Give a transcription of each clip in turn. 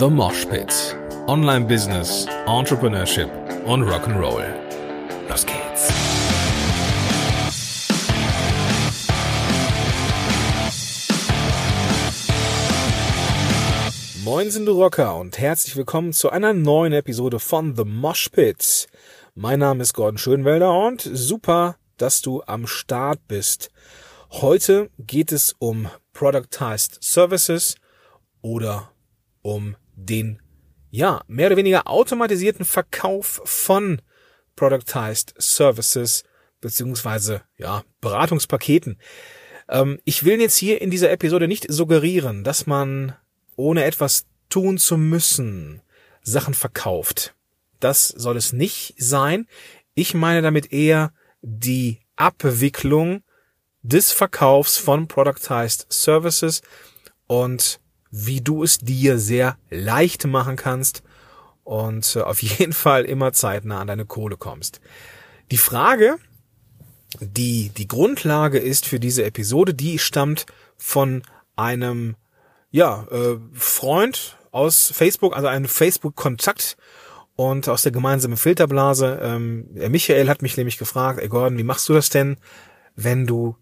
The Mosh Pit. Online Business, Entrepreneurship und Rock'n'Roll. Los geht's. Moin sind du Rocker und herzlich willkommen zu einer neuen Episode von The Mosh Pit. Mein Name ist Gordon Schönwelder und super, dass du am Start bist. Heute geht es um Productized Services oder um den, ja, mehr oder weniger automatisierten Verkauf von Productized Services beziehungsweise, ja, Beratungspaketen. Ähm, ich will jetzt hier in dieser Episode nicht suggerieren, dass man ohne etwas tun zu müssen Sachen verkauft. Das soll es nicht sein. Ich meine damit eher die Abwicklung des Verkaufs von Productized Services und wie du es dir sehr leicht machen kannst und äh, auf jeden Fall immer zeitnah an deine Kohle kommst. Die Frage, die die Grundlage ist für diese Episode, die stammt von einem ja, äh, Freund aus Facebook, also einem Facebook-Kontakt und aus der gemeinsamen Filterblase. Ähm, Michael hat mich nämlich gefragt, ey Gordon, wie machst du das denn, wenn du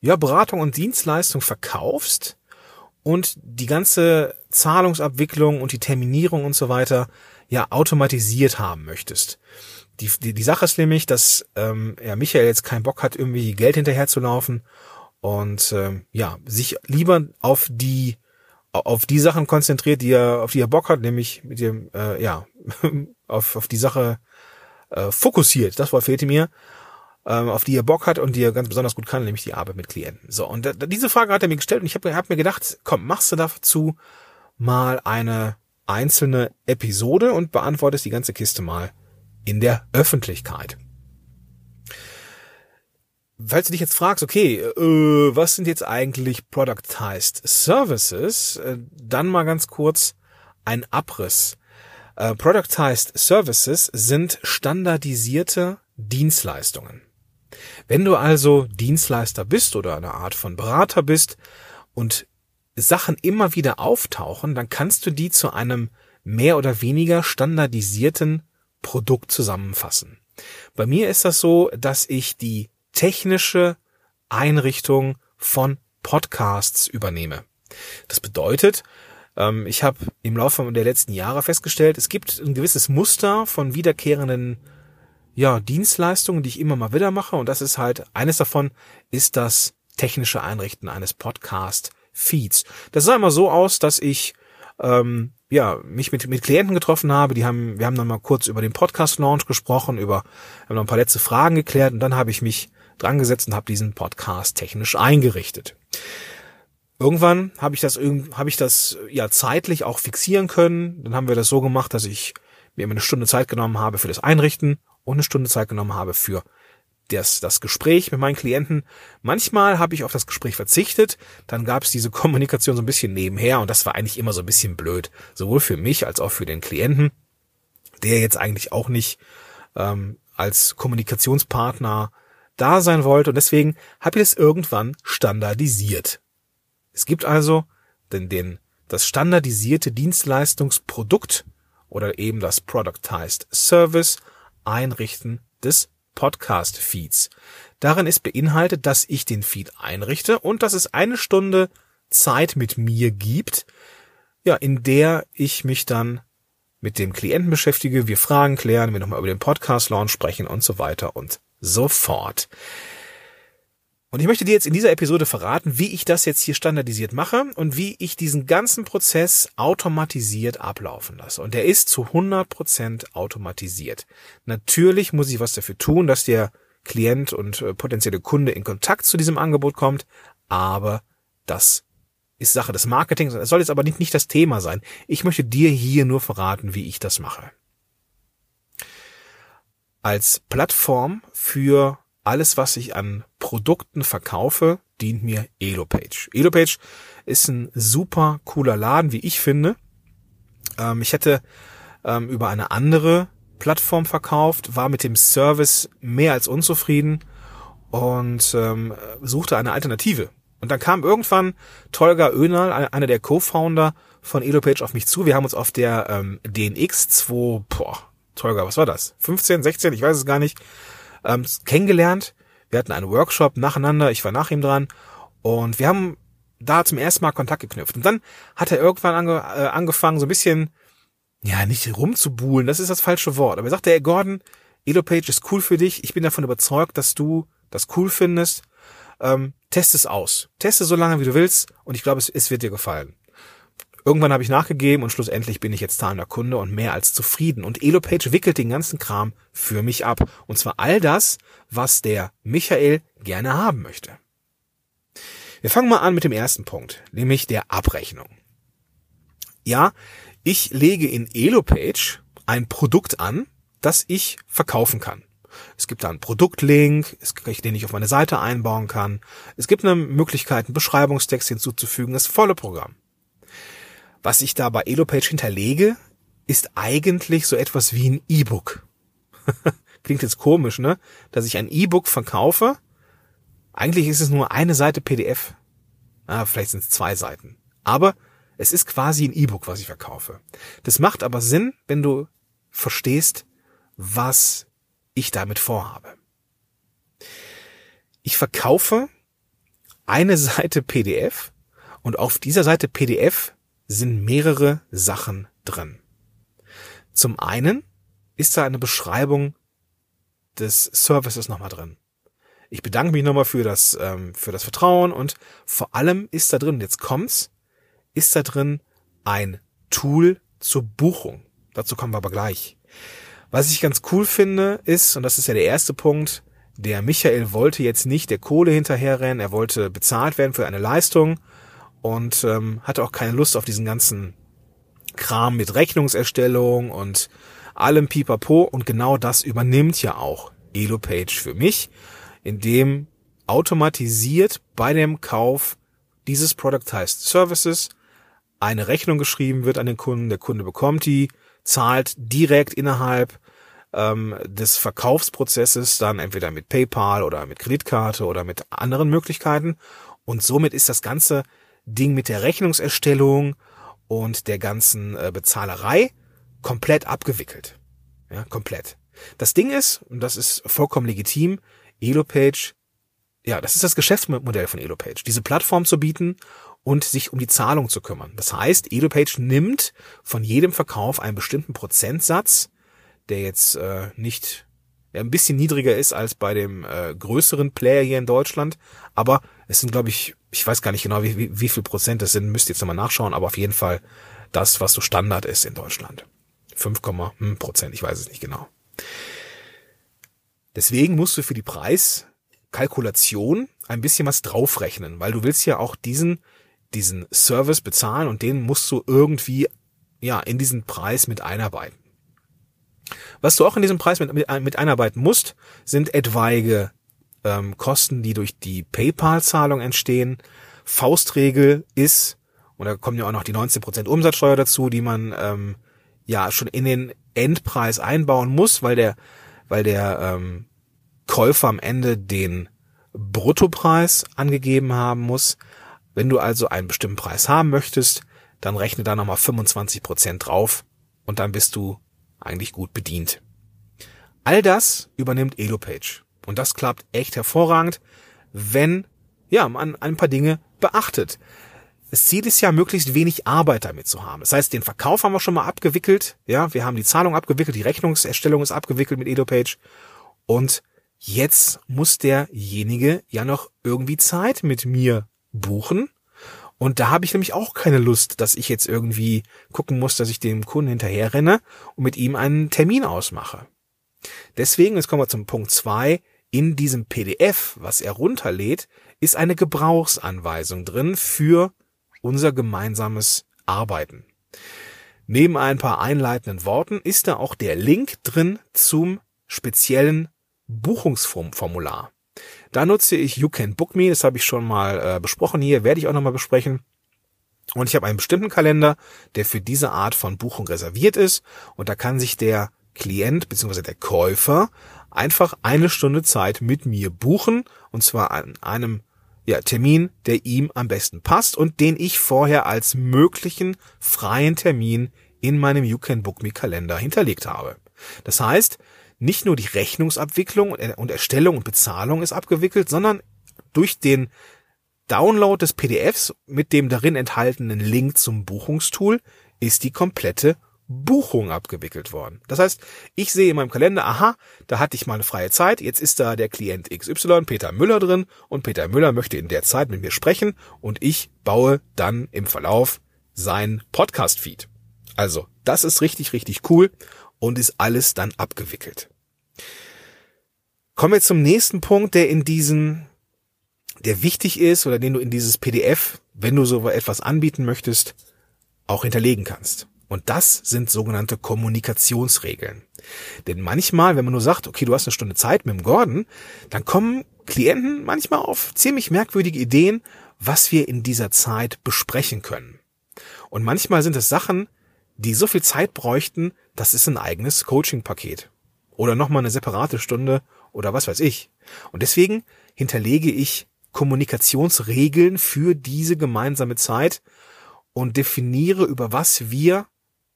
ja Beratung und Dienstleistung verkaufst und die ganze Zahlungsabwicklung und die Terminierung und so weiter ja automatisiert haben möchtest. Die, die, die Sache ist nämlich, dass ähm, ja, Michael jetzt keinen Bock hat, irgendwie Geld hinterher zu laufen und ähm, ja, sich lieber auf die auf die Sachen konzentriert, die er, auf die er Bock hat, nämlich mit dem, äh, ja, auf, auf die Sache äh, fokussiert. Das Wort fehlte mir auf die er Bock hat und die er ganz besonders gut kann, nämlich die Arbeit mit Klienten. So, und diese Frage hat er mir gestellt und ich habe hab mir gedacht, komm, machst du dazu mal eine einzelne Episode und beantwortest die ganze Kiste mal in der Öffentlichkeit. Falls du dich jetzt fragst, okay, äh, was sind jetzt eigentlich Productized Services, äh, dann mal ganz kurz ein Abriss. Äh, Productized Services sind standardisierte Dienstleistungen. Wenn du also Dienstleister bist oder eine Art von Berater bist und Sachen immer wieder auftauchen, dann kannst du die zu einem mehr oder weniger standardisierten Produkt zusammenfassen. Bei mir ist das so, dass ich die technische Einrichtung von Podcasts übernehme. Das bedeutet, ähm, ich habe im Laufe der letzten Jahre festgestellt, es gibt ein gewisses Muster von wiederkehrenden ja, Dienstleistungen, die ich immer mal wieder mache. Und das ist halt, eines davon ist das technische Einrichten eines Podcast-Feeds. Das sah immer so aus, dass ich ähm, ja, mich mit, mit Klienten getroffen habe, die haben, wir haben dann mal kurz über den Podcast-Launch gesprochen, über, haben noch ein paar letzte Fragen geklärt und dann habe ich mich dran gesetzt und habe diesen Podcast technisch eingerichtet. Irgendwann habe ich das habe ich das ja zeitlich auch fixieren können. Dann haben wir das so gemacht, dass ich mir immer eine Stunde Zeit genommen habe für das Einrichten und eine Stunde Zeit genommen habe für das, das Gespräch mit meinen Klienten. Manchmal habe ich auf das Gespräch verzichtet, dann gab es diese Kommunikation so ein bisschen nebenher und das war eigentlich immer so ein bisschen blöd, sowohl für mich als auch für den Klienten, der jetzt eigentlich auch nicht ähm, als Kommunikationspartner da sein wollte und deswegen habe ich es irgendwann standardisiert. Es gibt also den, den, das standardisierte Dienstleistungsprodukt oder eben das Productized Service Einrichten des Podcast-Feeds. Darin ist beinhaltet, dass ich den Feed einrichte und dass es eine Stunde Zeit mit mir gibt, ja, in der ich mich dann mit dem Klienten beschäftige, wir Fragen klären, wir nochmal über den Podcast-Launch sprechen und so weiter und so fort. Und ich möchte dir jetzt in dieser Episode verraten, wie ich das jetzt hier standardisiert mache und wie ich diesen ganzen Prozess automatisiert ablaufen lasse. Und der ist zu 100% automatisiert. Natürlich muss ich was dafür tun, dass der Klient und äh, potenzielle Kunde in Kontakt zu diesem Angebot kommt, aber das ist Sache des Marketings. Es soll jetzt aber nicht, nicht das Thema sein. Ich möchte dir hier nur verraten, wie ich das mache. Als Plattform für alles, was ich an Produkten verkaufe, dient mir Elopage. Elopage ist ein super cooler Laden, wie ich finde. Ähm, ich hätte ähm, über eine andere Plattform verkauft, war mit dem Service mehr als unzufrieden und ähm, suchte eine Alternative. Und dann kam irgendwann Tolga Önal, einer der Co-Founder von Elopage auf mich zu. Wir haben uns auf der ähm, DNX 2, boah, Tolga, was war das? 15, 16, ich weiß es gar nicht, ähm, kennengelernt. Wir hatten einen Workshop nacheinander, ich war nach ihm dran und wir haben da zum ersten Mal Kontakt geknüpft. Und dann hat er irgendwann ange, äh, angefangen, so ein bisschen, ja, nicht rumzubuhlen, das ist das falsche Wort. Aber er sagte, ey Gordon, Elopage ist cool für dich. Ich bin davon überzeugt, dass du das cool findest. Ähm, test es aus. Teste so lange, wie du willst. Und ich glaube, es, es wird dir gefallen. Irgendwann habe ich nachgegeben und schlussendlich bin ich jetzt zahlender Kunde und mehr als zufrieden. Und Elopage wickelt den ganzen Kram für mich ab. Und zwar all das, was der Michael gerne haben möchte. Wir fangen mal an mit dem ersten Punkt, nämlich der Abrechnung. Ja, ich lege in Elopage ein Produkt an, das ich verkaufen kann. Es gibt da einen Produktlink, den ich auf meine Seite einbauen kann. Es gibt eine Möglichkeit, einen Beschreibungstext hinzuzufügen, das volle Programm. Was ich da bei Elopage hinterlege, ist eigentlich so etwas wie ein E-Book. Klingt jetzt komisch, ne? Dass ich ein E-Book verkaufe. Eigentlich ist es nur eine Seite PDF. Ah, vielleicht sind es zwei Seiten. Aber es ist quasi ein E-Book, was ich verkaufe. Das macht aber Sinn, wenn du verstehst, was ich damit vorhabe. Ich verkaufe eine Seite PDF und auf dieser Seite PDF sind mehrere Sachen drin. Zum einen ist da eine Beschreibung des Services nochmal drin. Ich bedanke mich nochmal für das, ähm, für das Vertrauen und vor allem ist da drin, jetzt kommt's, ist da drin ein Tool zur Buchung. Dazu kommen wir aber gleich. Was ich ganz cool finde, ist, und das ist ja der erste Punkt, der Michael wollte jetzt nicht der Kohle hinterherrennen, er wollte bezahlt werden für eine Leistung und ähm, hatte auch keine Lust auf diesen ganzen Kram mit Rechnungserstellung und allem Pipapo und genau das übernimmt ja auch Elopage für mich, indem automatisiert bei dem Kauf dieses Productized Services eine Rechnung geschrieben wird an den Kunden, der Kunde bekommt die, zahlt direkt innerhalb ähm, des Verkaufsprozesses dann entweder mit PayPal oder mit Kreditkarte oder mit anderen Möglichkeiten. Und somit ist das ganze Ding mit der Rechnungserstellung und der ganzen äh, Bezahlerei komplett abgewickelt. Ja, komplett. Das Ding ist, und das ist vollkommen legitim, Elopage, ja, das ist das Geschäftsmodell von Elopage, diese Plattform zu bieten und sich um die Zahlung zu kümmern. Das heißt, EduPage nimmt von jedem Verkauf einen bestimmten Prozentsatz, der jetzt äh, nicht ja, ein bisschen niedriger ist als bei dem äh, größeren Player hier in Deutschland, aber es sind, glaube ich, ich weiß gar nicht genau, wie, wie, wie viel Prozent das sind, müsst ihr jetzt nochmal nachschauen, aber auf jeden Fall das, was so Standard ist in Deutschland. 5, hm, Prozent, ich weiß es nicht genau. Deswegen musst du für die Preiskalkulation ein bisschen was draufrechnen, weil du willst ja auch diesen diesen Service bezahlen und den musst du irgendwie ja in diesen Preis mit einarbeiten. Was du auch in diesem Preis mit, mit, mit einarbeiten musst, sind etwaige ähm, Kosten, die durch die PayPal-Zahlung entstehen. Faustregel ist, und da kommen ja auch noch die 19% Umsatzsteuer dazu, die man ähm, ja schon in den Endpreis einbauen muss, weil der, weil der ähm, Käufer am Ende den Bruttopreis angegeben haben muss. Wenn du also einen bestimmten Preis haben möchtest, dann rechne da nochmal 25 Prozent drauf und dann bist du eigentlich gut bedient. All das übernimmt Elopage. Und das klappt echt hervorragend, wenn ja, man ein paar Dinge beachtet. Das Ziel ist ja, möglichst wenig Arbeit damit zu haben. Das heißt, den Verkauf haben wir schon mal abgewickelt. Ja, wir haben die Zahlung abgewickelt, die Rechnungserstellung ist abgewickelt mit Elopage. Und jetzt muss derjenige ja noch irgendwie Zeit mit mir buchen. Und da habe ich nämlich auch keine Lust, dass ich jetzt irgendwie gucken muss, dass ich dem Kunden hinterher renne und mit ihm einen Termin ausmache. Deswegen, jetzt kommen wir zum Punkt zwei. In diesem PDF, was er runterlädt, ist eine Gebrauchsanweisung drin für unser gemeinsames Arbeiten. Neben ein paar einleitenden Worten ist da auch der Link drin zum speziellen Buchungsformular. Da nutze ich You Can Book Me, das habe ich schon mal äh, besprochen hier, werde ich auch nochmal besprechen. Und ich habe einen bestimmten Kalender, der für diese Art von Buchung reserviert ist. Und da kann sich der Klient bzw. der Käufer einfach eine Stunde Zeit mit mir buchen. Und zwar an einem ja, Termin, der ihm am besten passt und den ich vorher als möglichen freien Termin in meinem You Can Book Me Kalender hinterlegt habe. Das heißt, nicht nur die Rechnungsabwicklung und Erstellung und Bezahlung ist abgewickelt, sondern durch den Download des PDFs mit dem darin enthaltenen Link zum Buchungstool ist die komplette Buchung abgewickelt worden. Das heißt, ich sehe in meinem Kalender, aha, da hatte ich mal eine freie Zeit, jetzt ist da der Klient XY, Peter Müller drin und Peter Müller möchte in der Zeit mit mir sprechen und ich baue dann im Verlauf sein Podcast-Feed. Also, das ist richtig, richtig cool und ist alles dann abgewickelt. Kommen wir zum nächsten Punkt, der in diesen, der wichtig ist oder den du in dieses PDF, wenn du so etwas anbieten möchtest, auch hinterlegen kannst. Und das sind sogenannte Kommunikationsregeln. Denn manchmal, wenn man nur sagt, okay, du hast eine Stunde Zeit mit dem Gordon, dann kommen Klienten manchmal auf ziemlich merkwürdige Ideen, was wir in dieser Zeit besprechen können. Und manchmal sind es Sachen, die so viel Zeit bräuchten, das ist ein eigenes Coaching-Paket. Oder nochmal eine separate Stunde oder was weiß ich. Und deswegen hinterlege ich Kommunikationsregeln für diese gemeinsame Zeit und definiere, über was wir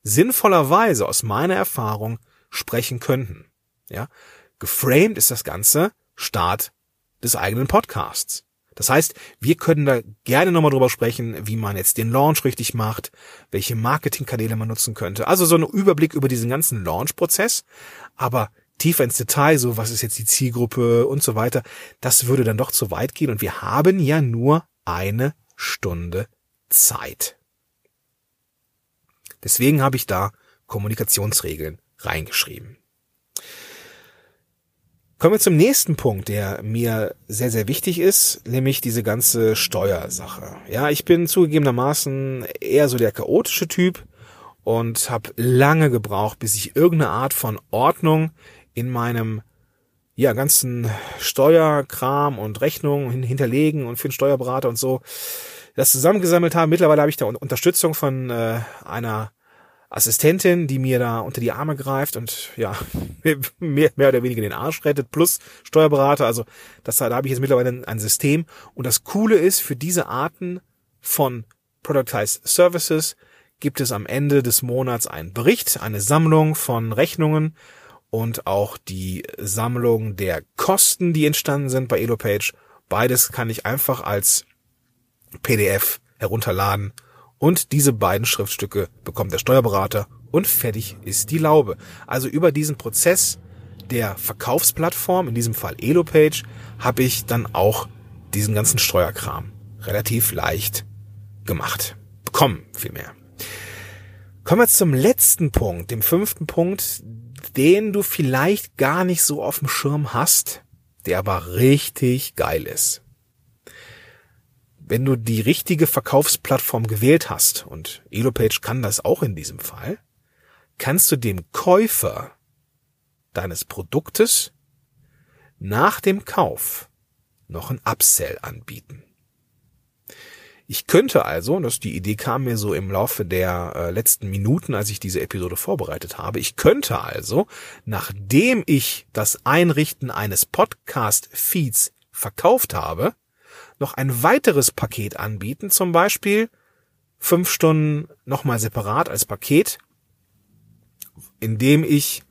sinnvollerweise aus meiner Erfahrung sprechen könnten. Ja, geframed ist das Ganze Start des eigenen Podcasts. Das heißt, wir können da gerne nochmal drüber sprechen, wie man jetzt den Launch richtig macht, welche Marketingkanäle man nutzen könnte. Also so ein Überblick über diesen ganzen Launch-Prozess. Aber tiefer ins Detail, so was ist jetzt die Zielgruppe und so weiter, das würde dann doch zu weit gehen. Und wir haben ja nur eine Stunde Zeit. Deswegen habe ich da Kommunikationsregeln reingeschrieben. Kommen wir zum nächsten Punkt, der mir sehr, sehr wichtig ist, nämlich diese ganze Steuersache. Ja, ich bin zugegebenermaßen eher so der chaotische Typ und habe lange gebraucht, bis ich irgendeine Art von Ordnung in meinem ja ganzen Steuerkram und Rechnungen hinterlegen und für den Steuerberater und so das zusammengesammelt habe. Mittlerweile habe ich da Unterstützung von äh, einer Assistentin, die mir da unter die Arme greift und ja, mehr, mehr oder weniger den Arsch rettet, plus Steuerberater. Also das, da habe ich jetzt mittlerweile ein System. Und das Coole ist, für diese Arten von Productized Services gibt es am Ende des Monats einen Bericht, eine Sammlung von Rechnungen und auch die Sammlung der Kosten, die entstanden sind bei EloPage. Beides kann ich einfach als PDF herunterladen und diese beiden Schriftstücke bekommt der Steuerberater und fertig ist die Laube. Also über diesen Prozess der Verkaufsplattform, in diesem Fall EloPage, habe ich dann auch diesen ganzen Steuerkram relativ leicht gemacht. Bekommen vielmehr. Kommen wir zum letzten Punkt, dem fünften Punkt, den du vielleicht gar nicht so auf dem Schirm hast, der aber richtig geil ist wenn du die richtige Verkaufsplattform gewählt hast, und Elopage kann das auch in diesem Fall, kannst du dem Käufer deines Produktes nach dem Kauf noch ein Upsell anbieten. Ich könnte also, und das die Idee kam mir so im Laufe der äh, letzten Minuten, als ich diese Episode vorbereitet habe, ich könnte also, nachdem ich das Einrichten eines Podcast-Feeds verkauft habe, noch ein weiteres Paket anbieten, zum Beispiel fünf Stunden nochmal separat als Paket, indem ich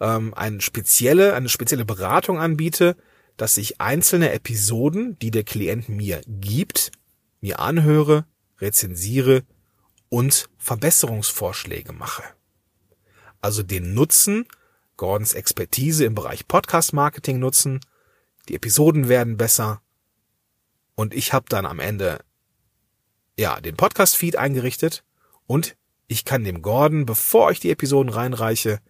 ähm, eine spezielle, eine spezielle Beratung anbiete, dass ich einzelne Episoden, die der Klient mir gibt, mir anhöre, rezensiere und Verbesserungsvorschläge mache. Also den Nutzen, Gordons Expertise im Bereich Podcast Marketing nutzen, die Episoden werden besser, und ich habe dann am Ende ja den Podcast-Feed eingerichtet und ich kann dem Gordon, bevor ich die Episoden reinreiche,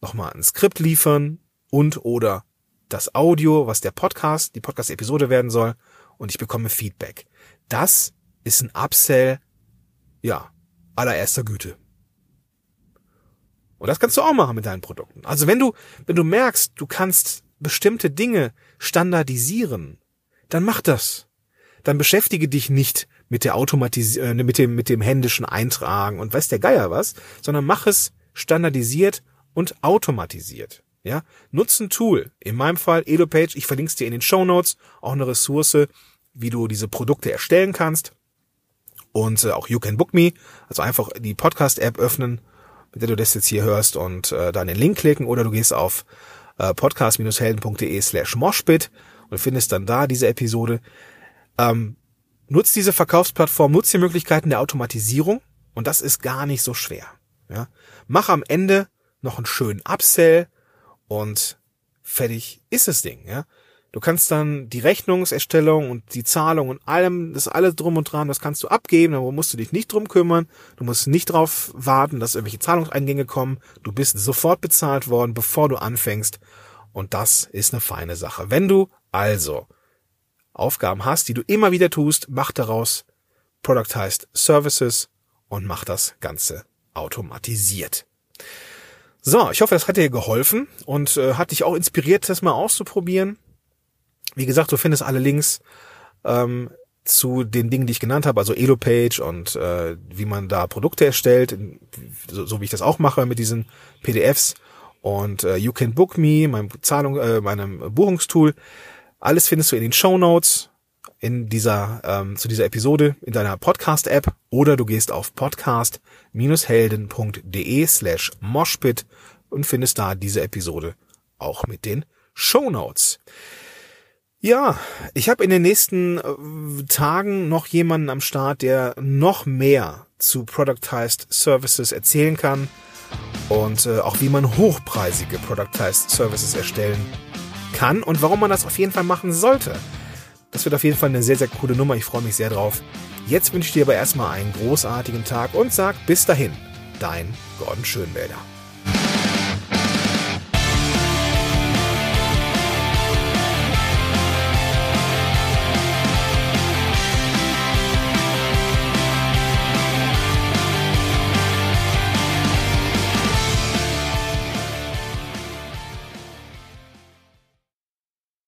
nochmal ein Skript liefern und oder das Audio, was der Podcast, die Podcast-Episode werden soll, und ich bekomme Feedback. Das ist ein Upsell, ja, allererster Güte. Und das kannst du auch machen mit deinen Produkten. Also wenn du, wenn du merkst, du kannst bestimmte Dinge standardisieren, dann mach das dann beschäftige dich nicht mit der Automatis äh, mit dem mit dem händischen Eintragen und weiß der Geier was, sondern mach es standardisiert und automatisiert. Ja, nutz ein Tool. In meinem Fall EloPage, ich verlinke es dir in den Show Notes, auch eine Ressource, wie du diese Produkte erstellen kannst. Und äh, auch You Can Book Me, also einfach die Podcast-App öffnen, mit der du das jetzt hier hörst und äh, dann den Link klicken oder du gehst auf äh, podcast-helden.de slash moshpit und findest dann da diese Episode. Ähm, nutzt diese Verkaufsplattform, nutzt die Möglichkeiten der Automatisierung und das ist gar nicht so schwer. Ja? Mach am Ende noch einen schönen Upsell und fertig ist das Ding. Ja? Du kannst dann die Rechnungserstellung und die Zahlung und allem, das alles drum und dran, das kannst du abgeben, da musst du dich nicht drum kümmern, du musst nicht drauf warten, dass irgendwelche Zahlungseingänge kommen, du bist sofort bezahlt worden, bevor du anfängst und das ist eine feine Sache. Wenn du also Aufgaben hast, die du immer wieder tust, mach daraus Productized Services und mach das Ganze automatisiert. So, ich hoffe, das hat dir geholfen und äh, hat dich auch inspiriert, das mal auszuprobieren. Wie gesagt, du findest alle Links ähm, zu den Dingen, die ich genannt habe, also Elopage und äh, wie man da Produkte erstellt, so, so wie ich das auch mache mit diesen PDFs und äh, You Can Book Me, meinem Zahlung, äh, meinem Buchungstool. Alles findest du in den Show Notes in dieser ähm, zu dieser Episode in deiner Podcast-App oder du gehst auf podcast-helden.de slash moshpit und findest da diese Episode auch mit den Show Notes. Ja, ich habe in den nächsten äh, Tagen noch jemanden am Start, der noch mehr zu Productized Services erzählen kann und äh, auch wie man hochpreisige Productized Services erstellen kann und warum man das auf jeden Fall machen sollte. Das wird auf jeden Fall eine sehr, sehr coole Nummer. Ich freue mich sehr drauf. Jetzt wünsche ich dir aber erstmal einen großartigen Tag und sag bis dahin, dein Gordon Schönwälder.